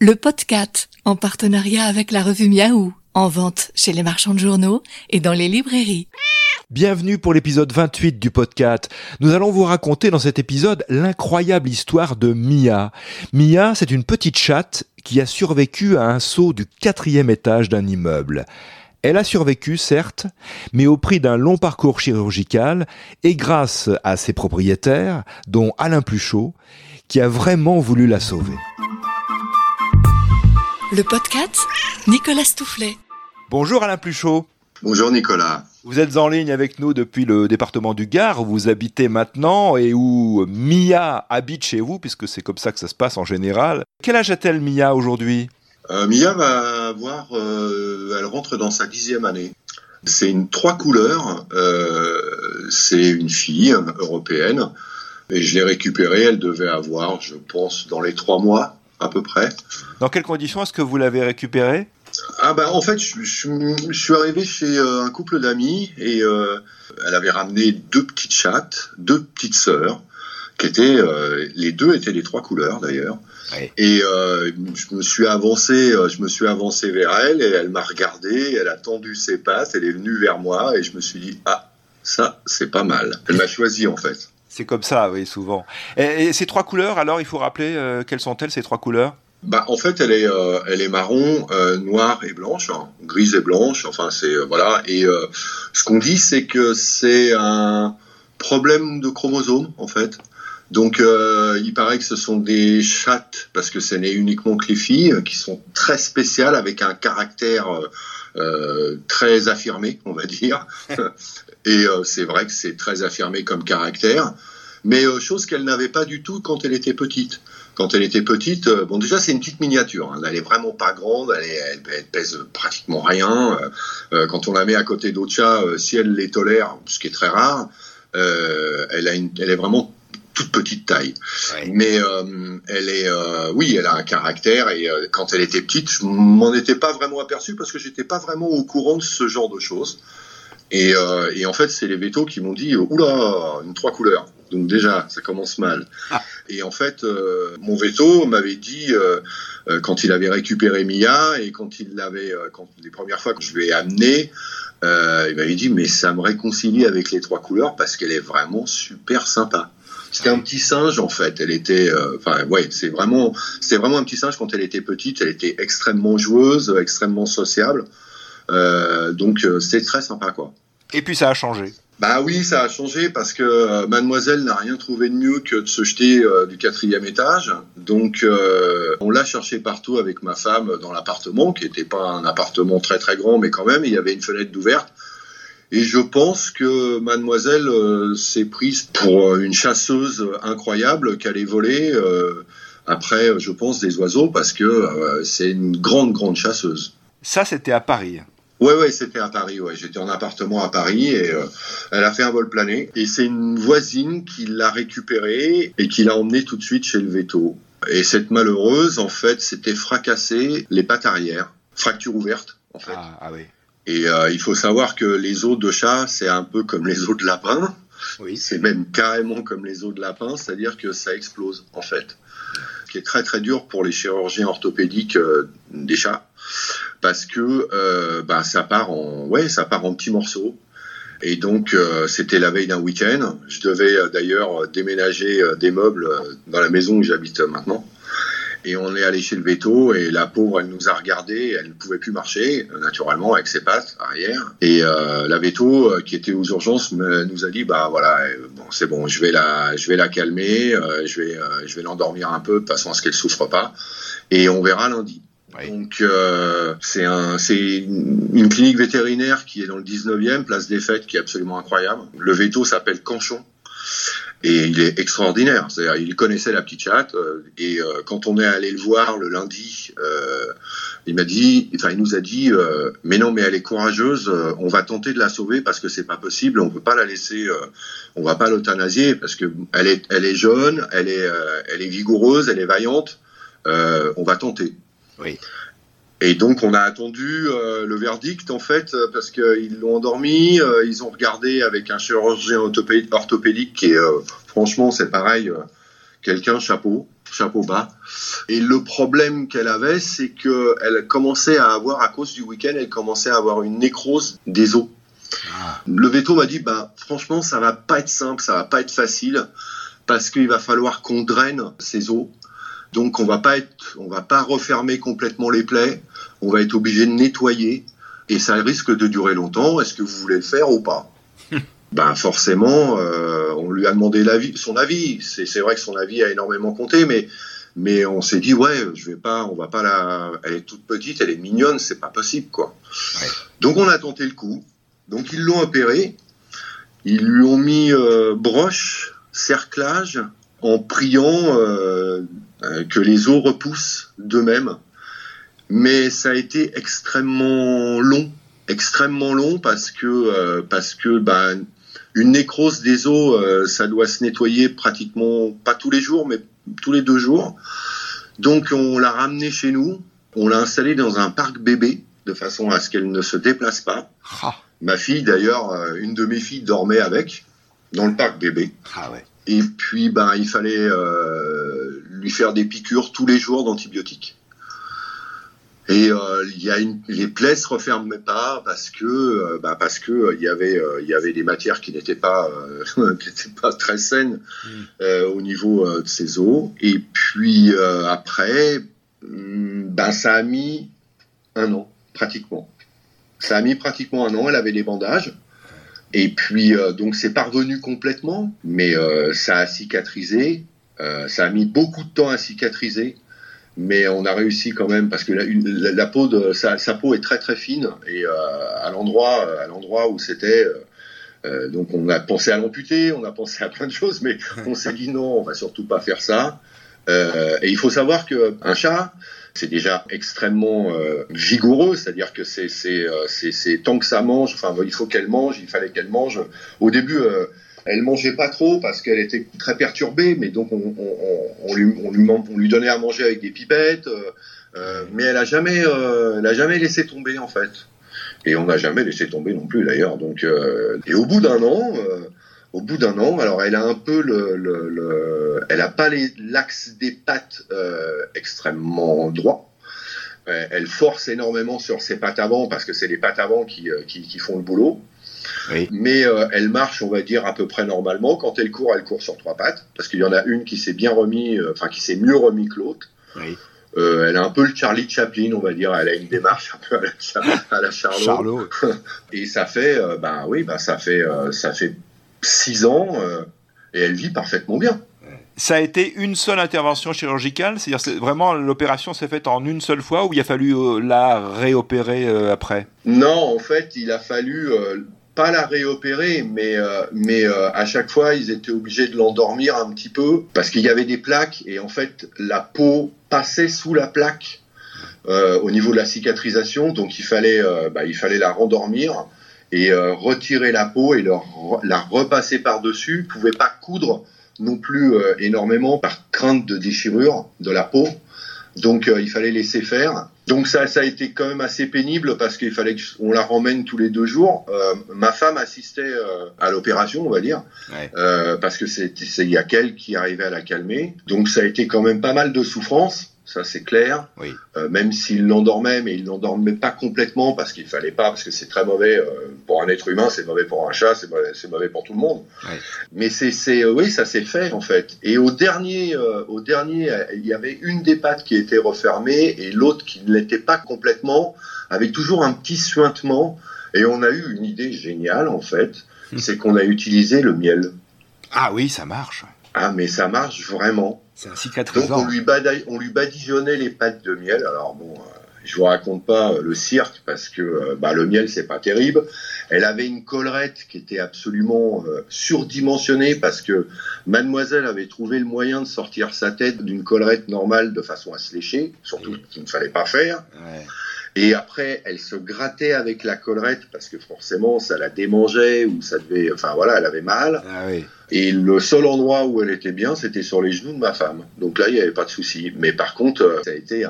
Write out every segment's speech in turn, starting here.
le podcast en partenariat avec la revue Miaou, en vente chez les marchands de journaux et dans les librairies. Bienvenue pour l'épisode 28 du podcast. Nous allons vous raconter dans cet épisode l'incroyable histoire de Mia. Mia, c'est une petite chatte qui a survécu à un saut du quatrième étage d'un immeuble. Elle a survécu, certes, mais au prix d'un long parcours chirurgical et grâce à ses propriétaires, dont Alain Pluchot, qui a vraiment voulu la sauver. Le podcast Nicolas Stoufflet. Bonjour Alain Pluchot. Bonjour Nicolas. Vous êtes en ligne avec nous depuis le département du Gard, où vous habitez maintenant et où Mia habite chez vous, puisque c'est comme ça que ça se passe en général. Quel âge a-t-elle Mia aujourd'hui? Euh, Mia va avoir, euh, elle rentre dans sa dixième année. C'est une trois couleurs. Euh, c'est une fille européenne et je l'ai récupérée. Elle devait avoir, je pense, dans les trois mois à peu près. Dans quelles conditions est-ce que vous l'avez récupérée ah bah en fait, je, je, suis arrivé chez un couple d'amis et elle avait ramené deux petites chattes, deux petites sœurs, qui étaient les deux étaient les trois couleurs d'ailleurs. Et euh, je me suis avancé, euh, je me suis avancé vers elle et elle m'a regardé, elle a tendu ses pattes, elle est venue vers moi et je me suis dit ah ça c'est pas mal. Elle m'a choisi en fait. C'est comme ça, oui, souvent. Et, ces trois couleurs, alors, il faut rappeler euh, quelles sont-elles ces trois couleurs? Bah, en fait, elle est, elle est marron, noire et blanche, hein, grise et blanche. Enfin, c'est voilà. Et ce qu'on dit, c'est que c'est un problème de chromosome, en fait. Donc, euh, il paraît que ce sont des chattes, parce que ce n'est uniquement que les filles, qui sont très spéciales, avec un caractère euh, très affirmé, on va dire. Et euh, c'est vrai que c'est très affirmé comme caractère, mais chose qu'elle n'avait pas du tout quand elle était petite. Quand elle était petite, bon déjà c'est une petite miniature, hein. elle est vraiment pas grande, elle, elle, pèse pratiquement rien. quand on la met à côté d'autres chats, si elle les tolère, ce qui est très rare, elle, a une, elle est vraiment toute petite taille. Mais euh, elle est, euh, oui, elle a un caractère et euh, quand elle était petite, je m'en étais pas vraiment aperçu parce que j'étais pas vraiment au courant de ce genre de choses. Et, et en fait, c'est les vétos qui m'ont dit, oula, une trois couleurs. Donc déjà, ça commence mal. Ah. Et en fait, mon veto m'avait dit quand il avait récupéré Mia et quand il l'avait, quand les premières fois que je lui ai amené, il m'avait dit mais ça me réconcilie avec les trois couleurs parce qu'elle est vraiment super sympa. C'était un petit singe en fait. Elle était, euh, enfin ouais, c'est vraiment, c'était vraiment un petit singe quand elle était petite. Elle était extrêmement joueuse, extrêmement sociable. Euh, donc euh, c'était très sympa quoi. Et puis ça a changé. Bah oui, ça a changé parce que Mademoiselle n'a rien trouvé de mieux que de se jeter du quatrième étage. Donc on l'a cherché partout avec ma femme dans l'appartement, qui n'était pas un appartement très très grand, mais quand même il y avait une fenêtre d'ouverte. Et je pense que mademoiselle euh, s'est prise pour euh, une chasseuse incroyable qu'elle est volée euh, après, je pense, des oiseaux parce que c'est une grande, grande chasseuse. Ça, c'était à Paris. Ouais, ouais, c'était à Paris. Ouais, j'étais en appartement à Paris et elle a fait un vol plané. Et c'est une voisine qui l'a récupérée et qui l'a emmenée tout de suite chez le veto. Et cette malheureuse, en fait, s'était fracassée les pattes arrière, fracture ouverte, en fait. Ah, ah oui. Et euh, il faut savoir que les os de chat, c'est un peu comme les os de lapin. Oui. C'est même carrément comme les os de lapin, c'est-à-dire que ça explose en fait. Ce qui est très très dur pour les chirurgiens orthopédiques euh, des chats, parce que euh, bah, ça part en ouais, ça part en petits morceaux. Et donc c'était la veille d'un week-end. Je devais d'ailleurs déménager des meubles dans la maison où j'habite maintenant. Et on est allé chez le veto et la pauvre, elle nous a regardé, elle ne pouvait plus marcher, naturellement, avec ses pattes arrière. Et euh, la veto, euh, qui était aux urgences, nous a dit, bah voilà, euh, bon, c'est bon, je vais la, je vais la calmer, je vais, je vais l'endormir un peu de façon à ce qu'elle souffre pas, et on verra lundi. Donc c'est un, c'est une clinique vétérinaire qui est dans le 19e, place des Fêtes, qui est absolument incroyable. Le veto s'appelle Canchon. Et il est extraordinaire. C'est-à-dire, il connaissait la petite chatte. Euh, et euh, quand on est allé le voir le lundi, euh, il m'a dit, enfin, il nous a dit, mais non, mais elle est courageuse. on va tenter de la sauver parce que c'est pas possible. On peut pas la laisser. on va pas l'euthanasier parce que elle est, elle est jeune, elle est, elle est vigoureuse, elle est vaillante. on va tenter. Oui. Et donc on a attendu euh, le verdict en fait euh, parce qu'ils l'ont endormi, euh, ils ont regardé avec un chirurgien orthopédique qui est franchement c'est pareil, quelqu'un chapeau, chapeau bas. Et le problème qu'elle avait, c'est que elle commençait à avoir, à cause du week-end, elle commençait à avoir une nécrose des os. Ah. Le veto m'a dit, bah, franchement, ça va pas être simple, ça va pas être facile, parce qu'il va falloir qu'on draine ces os. Donc, on va pas être, on va pas refermer complètement les plaies. On va être obligé de nettoyer, et ça risque de durer longtemps. Est-ce que vous voulez le faire ou pas? Ben forcément, euh, on lui a demandé son avis. C'est vrai que son avis a énormément compté, mais mais on s'est dit ouais, je vais pas, on va pas la. Elle est toute petite, elle est mignonne, c'est pas possible quoi. Donc on a tenté le coup. Donc ils l'ont opéré. Ils lui ont mis euh, broche, cerclage, en priant euh, que les os repoussent d'eux-mêmes. Mais ça a été extrêmement long extrêmement long parce que parce que ben une nécrose des os, euh, ça doit se nettoyer pratiquement pas tous les jours, mais tous les deux jours. Donc on l'a ramené chez nous, on l'a installé dans un parc bébé de façon à ce qu'elle ne se déplace pas. Ah. Ma fille d'ailleurs, euh, une de mes filles dormait avec dans le parc bébé. Ah Et puis ben il fallait euh, lui faire des piqûres tous les jours d'antibiotiques. Et euh, y a une, les plaies se refermaient pas parce que euh, bah parce que il y avait il y avait des matières qui n'étaient pas qui n'étaient pas très saines mm. au niveau de ces os. Et puis après, ben ça a mis un an pratiquement. Ça a mis pratiquement un an. Elle avait des bandages. Et puis donc c'est parvenu complètement, mais ça a cicatrisé. ça a mis beaucoup de temps à cicatriser mais on a réussi quand même parce que la, peau de sa, peau est très très fine et euh, à l'endroit à l'endroit où c'était euh, euh, donc on a pensé à l'amputer, on a pensé à plein de choses, mais on s'est dit non, on va surtout pas faire ça. Et il faut savoir que un chat, c'est déjà extrêmement vigoureux, c'est-à-dire que c'est c'est tant que ça mange, enfin il faut qu'elle mange, il fallait qu'elle mange. Au début elle mangeait pas trop parce qu'elle était très perturbée, mais donc on, lui, donnait à manger avec des pipettes, euh, euh, mais elle a jamais, euh, a jamais laissé tomber en fait. Et on n'a jamais laissé tomber non plus d'ailleurs. Donc et au bout d'un an, au bout d'un an, alors elle a un peu le, elle a pas l'axe des pattes extrêmement droit. Elle force énormément sur ses pattes avant parce que c'est les pattes avant qui font le boulot. Mais euh, elle marche, on va dire, à peu près normalement. Quand elle court, elle court sur trois pattes, parce qu'il y en a une qui s'est bien remis, euh, enfin qui s'est mieux remis que l'autre. Euh, elle a un peu le Charlie Chaplin, on va dire. Elle a une démarche un peu à la, Charlot. et ça fait, ben oui, ben ça fait, ça fait six ans, et elle vit parfaitement bien. Ça a été une seule intervention chirurgicale, c'est-à-dire vraiment l'opération s'est faite en une seule fois ou il a fallu la réopérer après? Non, en fait, il a fallu pas la réopérer, mais, euh, mais euh, à chaque fois, ils étaient obligés de l'endormir un petit peu parce qu'il y avait des plaques et en fait, la peau passait sous la plaque euh, au niveau de la cicatrisation, donc il fallait, bah, il fallait la rendormir et retirer la peau et la repasser par-dessus. ne pouvait pas coudre non plus énormément par crainte de déchirure de la peau. Donc il fallait laisser faire. Donc ça, ça a été quand même assez pénible parce qu'il fallait qu'on la ramène tous les deux jours. Euh, ma femme assistait euh, à l'opération, on va dire, euh, parce que c'est il y a qu'elle qui arrivait à la calmer. Donc ça a été quand même pas mal de souffrance ça c'est clair. Oui. Euh, même s'il l'endormait, mais il l'endormait pas complètement parce qu'il fallait pas, parce que c'est très mauvais euh, pour un être humain, c'est mauvais pour un chat, c'est mauvais, mauvais, pour tout le monde. Mais c'est, c'est, euh, oui, ça s'est fait en fait. Et au dernier, au dernier, il y avait une des pattes qui était refermée et l'autre qui ne l'était pas complètement, avec toujours un petit suintement. Et on a eu une idée géniale en fait, hum. c'est qu'on a utilisé le miel. Ah oui, ça marche. Ah mais ça marche vraiment. C'est un cicatrisant. Donc on lui, on lui badigeonnait les pattes de miel. Alors bon, euh, je vous raconte pas euh, le cirque parce que euh, bah, le miel c'est pas terrible. Elle avait une collerette qui était absolument surdimensionnée parce que mademoiselle avait trouvé le moyen de sortir sa tête d'une collerette normale de façon à se lécher, surtout qu'il ne fallait pas faire. Ouais. Et après, elle se grattait avec la collerette parce que forcément, ça la démangeait ou ça devait. Enfin voilà, elle avait mal. Ah Et le seul endroit où elle était bien, c'était sur les genoux de ma femme. Donc là, il n'y avait pas de souci. Mais par contre, euh, ça a été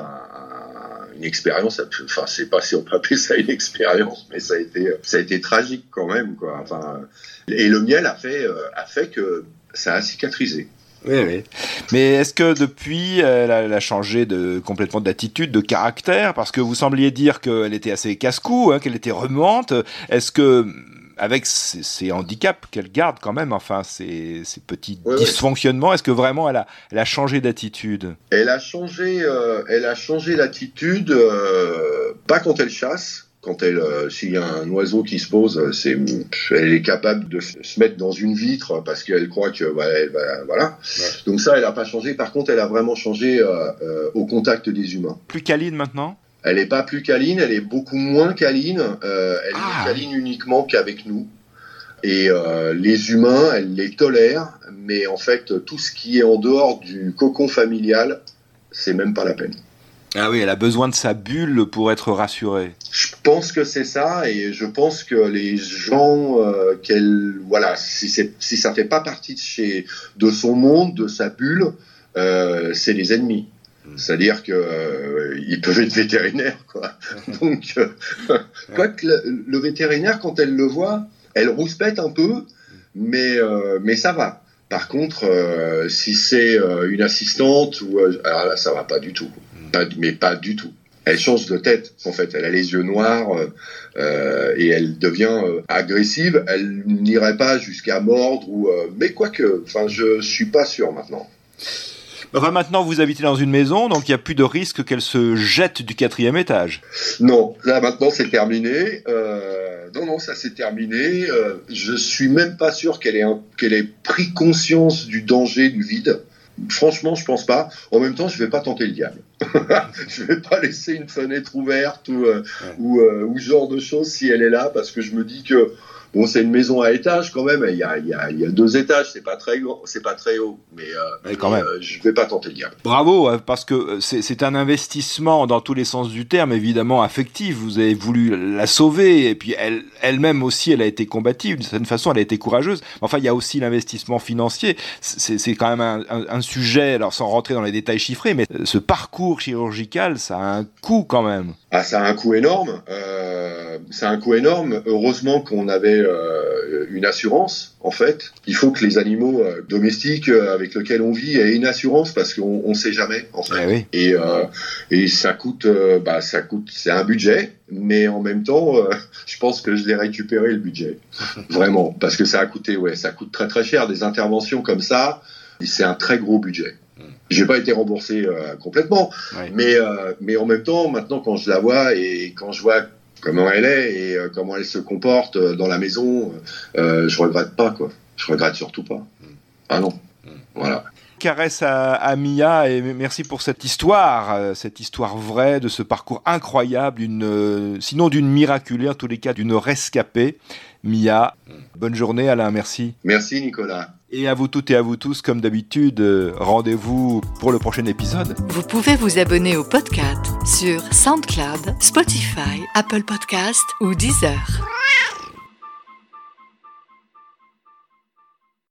une expérience. Enfin, c'est pas si on peut appeler ça une expérience, mais ça a été, ça a été tragique quand même, quoi. Enfin, et le miel a fait, euh, a fait que ça a cicatrisé. Oui, oui. Mais est-ce que depuis, elle a, changé de, complètement d'attitude, de caractère? Parce que vous sembliez dire qu'elle était assez casse-cou, hein, qu'elle était remuante. Est-ce que avec ces, handicaps qu'elle garde quand même, enfin ces, petits dysfonctionnements, est-ce que vraiment elle a, elle a changé d'attitude? Elle a changé, euh, elle a changé d'attitude, euh, pas quand elle chasse. Quand elle, euh, s'il y a un oiseau qui se pose, c'est, elle est capable de se mettre dans une vitre parce qu'elle croit que, voilà. Donc ça, elle n'a pas changé. Par contre, elle a vraiment changé au contact des humains. Plus câline maintenant? Elle n'est pas plus câline, elle est beaucoup moins câline. Euh, elle est ah. câline uniquement qu'avec nous. Et euh, les humains, elle les tolère, mais en fait, tout ce qui est en dehors du cocon familial, c'est même pas la peine. Ah oui, elle a besoin de sa bulle pour être rassurée. Je pense que c'est ça, et je pense que les gens euh, qu'elle, voilà, si, si ça fait pas partie de chez, de son monde, de sa bulle, euh, c'est les ennemis. C'est-à-dire qu'ils euh, peuvent être vétérinaires, quoi. Donc, euh, quoique le, vétérinaire, quand elle le voit, elle rouspète un peu, mais, mais ça va. Par contre, si c'est une assistante, ou, alors là, ça va pas du tout. Pas, mais pas du tout. Elle change de tête, en fait. Elle a les yeux noirs et elle devient agressive. Elle n'irait pas jusqu'à mordre, ou, mais quoique, enfin, je suis pas sûr maintenant. Enfin, maintenant, vous habitez dans une maison, donc il n'y a plus de risque qu'elle se jette du quatrième étage. Non, là maintenant c'est terminé. Euh, non, non, ça c'est terminé. Euh, je suis même pas sûr qu'elle ait, qu'elle ait pris conscience du danger du vide. Franchement, je pense pas. En même temps, je vais pas tenter le diable. je vais pas laisser une fenêtre ouverte ou, euh, ou, euh, ou, ce genre de choses si elle est là, parce que je me dis que Bon, c'est une maison à étage quand même. Il y a, il y a, il y a deux étages. C'est pas très c'est pas très haut, mais, euh, quand même. Euh, je vais pas tenter le diable. Bravo, hein, parce que euh, c'est un investissement dans tous les sens du terme, évidemment affectif. Vous avez voulu la sauver, et puis elle, elle-même aussi, elle a été combative d'une certaine façon. Elle a été courageuse. Enfin, il y a aussi l'investissement financier. C'est quand même un, un, un, sujet, alors sans rentrer dans les détails chiffrés, mais ce parcours chirurgical, ça a un coût quand même. Ah, ça a un coût énorme. Euh, ça a un coût énorme. Heureusement qu'on avait euh, une assurance. En fait, il faut que les animaux euh, domestiques euh, avec lesquels on vit aient une assurance parce qu'on ne sait jamais. En fait. Eh et, euh, et ça coûte, bah, ça coûte, c'est un budget, mais en même temps, je pense que je l'ai récupéré le budget, vraiment, parce que ça a coûté, ouais, ça coûte très très cher des interventions comme ça. C'est un très gros budget. J'ai pas été remboursé euh, complètement, mais euh, mais en même temps, maintenant quand je la vois et quand je vois comment elle est et euh, comment elle se comporte dans la maison, je regrette pas quoi. Je regrette surtout pas. Mm. Ah non. Mm. Voilà caresse à, Mia et merci pour cette histoire, cette histoire vraie de ce parcours incroyable, sinon d'une miraculée, en tous les cas d'une rescapée. Mia, mm. bonne journée Alain, merci. Merci Nicolas. Et à vous toutes et à vous tous, comme d'habitude, rendez-vous pour le prochain épisode. Vous pouvez vous abonner au podcast sur SoundCloud, Spotify, Apple Podcast ou Deezer.